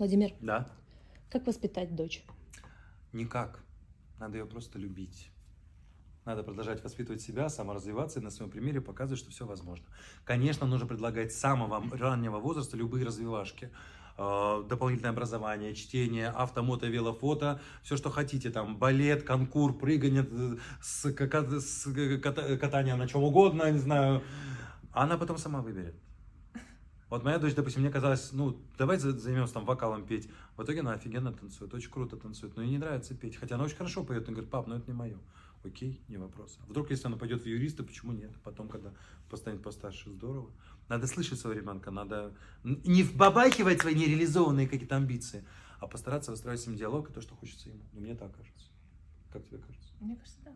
Владимир, Да? как воспитать дочь? Никак. Надо ее просто любить. Надо продолжать воспитывать себя, саморазвиваться и на своем примере показывать, что все возможно. Конечно, нужно предлагать с самого раннего возраста любые развивашки. Э, Дополнительное образование, чтение, авто, мото, вело, фото, все, что хотите, там, балет, конкур, прыгание, э, с, ката- катание на чем угодно, не знаю. Она потом сама выберет. Вот моя дочь, допустим, мне казалось, ну, давай за- займемся там вокалом петь. В итоге она офигенно танцует, очень круто танцует, но ей не нравится петь. Хотя она очень хорошо поет. Он говорит, пап, ну это не мое. Окей, не вопрос. А Вдруг, если она пойдет в юриста, почему нет? Потом, когда постанет постарше, здорово. Надо слышать своего ребенка, надо не вбабахивать свои нереализованные какие-то амбиции, а постараться выстраивать с ним диалог и то, что хочется ему. Ну, мне так кажется. Как тебе кажется? Мне кажется, да.